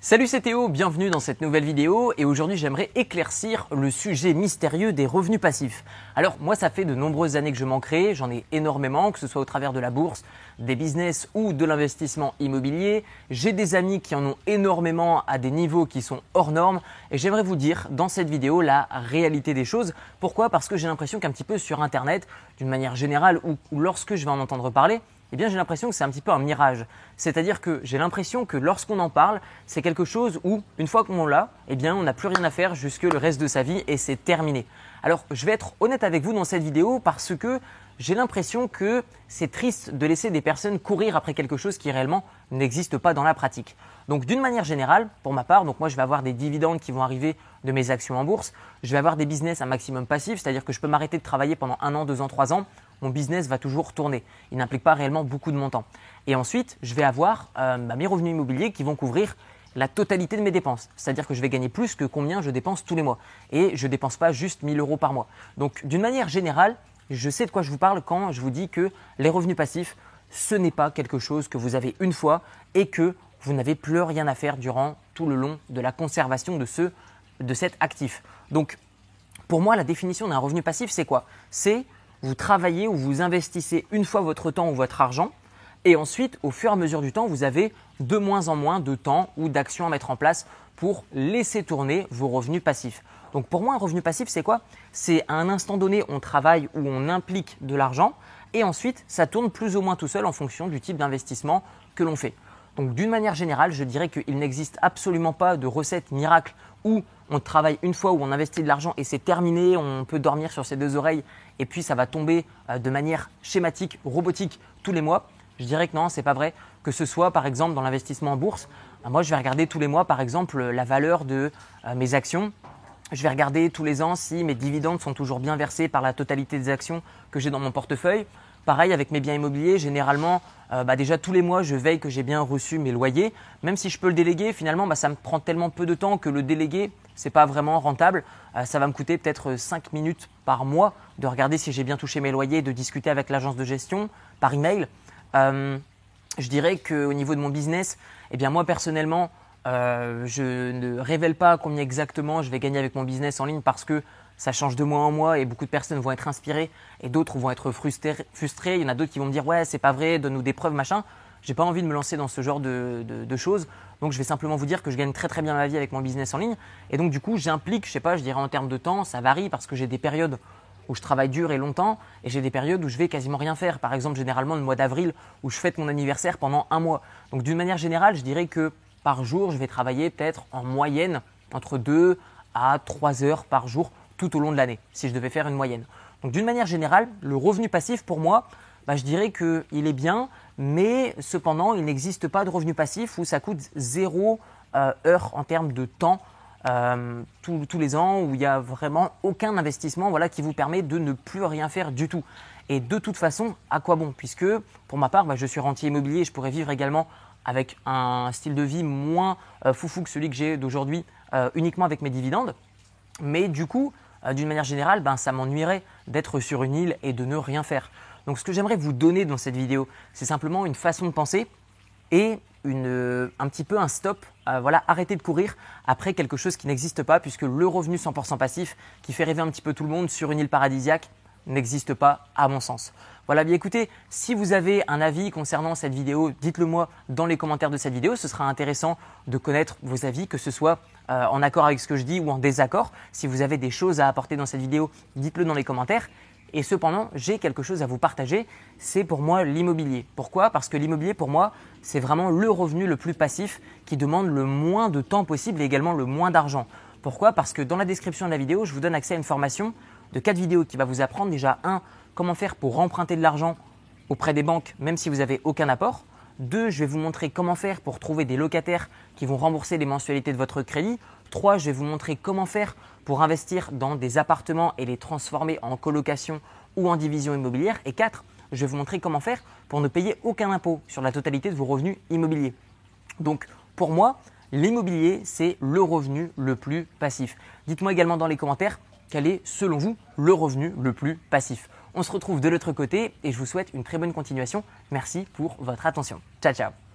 Salut c'est Théo, bienvenue dans cette nouvelle vidéo et aujourd'hui j'aimerais éclaircir le sujet mystérieux des revenus passifs. Alors moi ça fait de nombreuses années que je m'en crée, j'en ai énormément, que ce soit au travers de la bourse, des business ou de l'investissement immobilier. J'ai des amis qui en ont énormément à des niveaux qui sont hors normes et j'aimerais vous dire dans cette vidéo la réalité des choses. Pourquoi? Parce que j'ai l'impression qu'un petit peu sur internet, d'une manière générale ou, lorsque je vais en entendre parler, eh bien j'ai l'impression que c'est un petit peu un mirage. C'est-à-dire que j'ai l'impression que lorsqu'on en parle, c'est quelque chose où, une fois qu'on l'a, eh bien on n'a plus rien à faire jusque le reste de sa vie et c'est terminé. Alors je vais être honnête avec vous dans cette vidéo parce que j'ai l'impression que c'est triste de laisser des personnes courir après quelque chose qui réellement n'existe pas dans la pratique. Donc d'une manière générale, pour ma part, moi je vais avoir des dividendes qui vont arriver de mes actions en bourse, je vais avoir des business un maximum passif, c'est-à-dire que je peux m'arrêter de travailler pendant un an, deux ans, trois ans mon business va toujours tourner. Il n'implique pas réellement beaucoup de montants. Et ensuite, je vais avoir euh, bah, mes revenus immobiliers qui vont couvrir la totalité de mes dépenses. C'est-à-dire que je vais gagner plus que combien je dépense tous les mois. Et je ne dépense pas juste 1000 euros par mois. Donc, d'une manière générale, je sais de quoi je vous parle quand je vous dis que les revenus passifs, ce n'est pas quelque chose que vous avez une fois et que vous n'avez plus rien à faire durant tout le long de la conservation de, ce, de cet actif. Donc, pour moi, la définition d'un revenu passif, c'est quoi? C'est vous travaillez ou vous investissez une fois votre temps ou votre argent et ensuite, au fur et à mesure du temps, vous avez de moins en moins de temps ou d'actions à mettre en place pour laisser tourner vos revenus passifs. Donc pour moi, un revenu passif, c'est quoi? C'est à un instant donné, on travaille ou on implique de l'argent et ensuite, ça tourne plus ou moins tout seul en fonction du type d'investissement que l'on fait. Donc d'une manière générale, je dirais qu'il n'existe absolument pas de recette miracle où on travaille une fois, où on investit de l'argent et c'est terminé, on peut dormir sur ses deux oreilles et puis ça va tomber euh, de manière schématique, robotique tous les mois. Je dirais que non, c'est pas vrai. Que ce soit par exemple dans l'investissement en bourse, euh, moi je vais regarder tous les mois par exemple la valeur de euh, mes actions. Je vais regarder tous les ans si mes dividendes sont toujours bien versés par la totalité des actions que j'ai dans mon portefeuille. Pareil avec mes biens immobiliers, généralement, bah déjà tous les mois, je veille que j'ai bien reçu mes loyers. Même si je peux le déléguer, finalement, bah, ça me prend tellement peu de temps que le déléguer, c'est pas vraiment rentable. Euh, ça va me coûter peut-être 5 minutes par mois de regarder si j'ai bien touché mes loyers, de discuter avec l'agence de gestion par email. Euh, je dirais qu'au niveau de mon business, eh bien moi personnellement, euh, je ne révèle pas combien exactement je vais gagner avec mon business en ligne parce que ça change de mois en mois et beaucoup de personnes vont être inspirées et d'autres vont être frustrées. Il y en a d'autres qui vont me dire ouais c'est pas vrai, donne-nous des preuves machin. J'ai pas envie de me lancer dans ce genre de, choses. Donc je vais simplement vous dire que je gagne très très bien ma vie avec mon business en ligne. Et donc du coup, j'implique, je sais pas, je dirais en termes de temps, ça varie parce que j'ai des périodes où je travaille dur et longtemps et j'ai des périodes où je vais quasiment rien faire. Par exemple, généralement le mois d'avril où je fête mon anniversaire pendant un mois. Donc d'une manière générale, je dirais que par jour, je vais travailler peut-être en moyenne entre 2 à 3 heures par jour tout au long de l'année, si je devais faire une moyenne. Donc d'une manière générale, le revenu passif pour moi, bah, je dirais qu'il est bien, mais cependant, il n'existe pas de revenu passif où ça coûte zéro euh, heure en termes de temps euh, tous, les ans, où il n'y a vraiment aucun investissement voilà, qui vous permet de ne plus rien faire du tout. Et de toute façon, à quoi bon? Puisque pour ma part, bah, je suis rentier immobilier je pourrais vivre également avec un style de vie moins euh, foufou que celui que j'ai d'aujourd'hui, uniquement avec mes dividendes. Mais du coup, d'une manière générale, ben, ça m'ennuierait d'être sur une île et de ne rien faire. Donc ce que j'aimerais vous donner dans cette vidéo, c'est simplement une façon de penser et euh, un petit peu un stop, euh, voilà, arrêter de courir après quelque chose qui n'existe pas, puisque le revenu 100% passif, qui fait rêver un petit peu tout le monde sur une île paradisiaque, n'existe pas à mon sens. Voilà, bien écoutez, si vous avez un avis concernant cette vidéo, dites-le moi dans les commentaires de cette vidéo. Ce sera intéressant de connaître vos avis, que ce soit euh, en accord avec ce que je dis ou en désaccord. Si vous avez des choses à apporter dans cette vidéo, dites-le dans les commentaires. Et cependant, j'ai quelque chose à vous partager, c'est pour moi l'immobilier. Pourquoi? Parce que l'immobilier, pour moi, c'est vraiment le revenu le plus passif qui demande le moins de temps possible et également le moins d'argent. Pourquoi? Parce que dans la description de la vidéo, je vous donne accès à une formation de 4 vidéos qui va vous apprendre déjà 1. Comment faire pour emprunter de l'argent auprès des banques même si vous n'avez aucun apport. 2. Je vais vous montrer comment faire pour trouver des locataires qui vont rembourser les mensualités de votre crédit. 3. Je vais vous montrer comment faire pour investir dans des appartements et les transformer en colocation ou en division immobilière. Et 4, je vais vous montrer comment faire pour ne payer aucun impôt sur la totalité de vos revenus immobiliers. Donc pour moi, l'immobilier, c'est le revenu le plus passif. Dites-moi également dans les commentaires quel est selon vous le revenu le plus passif. On se retrouve de l'autre côté et je vous souhaite une très bonne continuation. Merci pour votre attention. Ciao ciao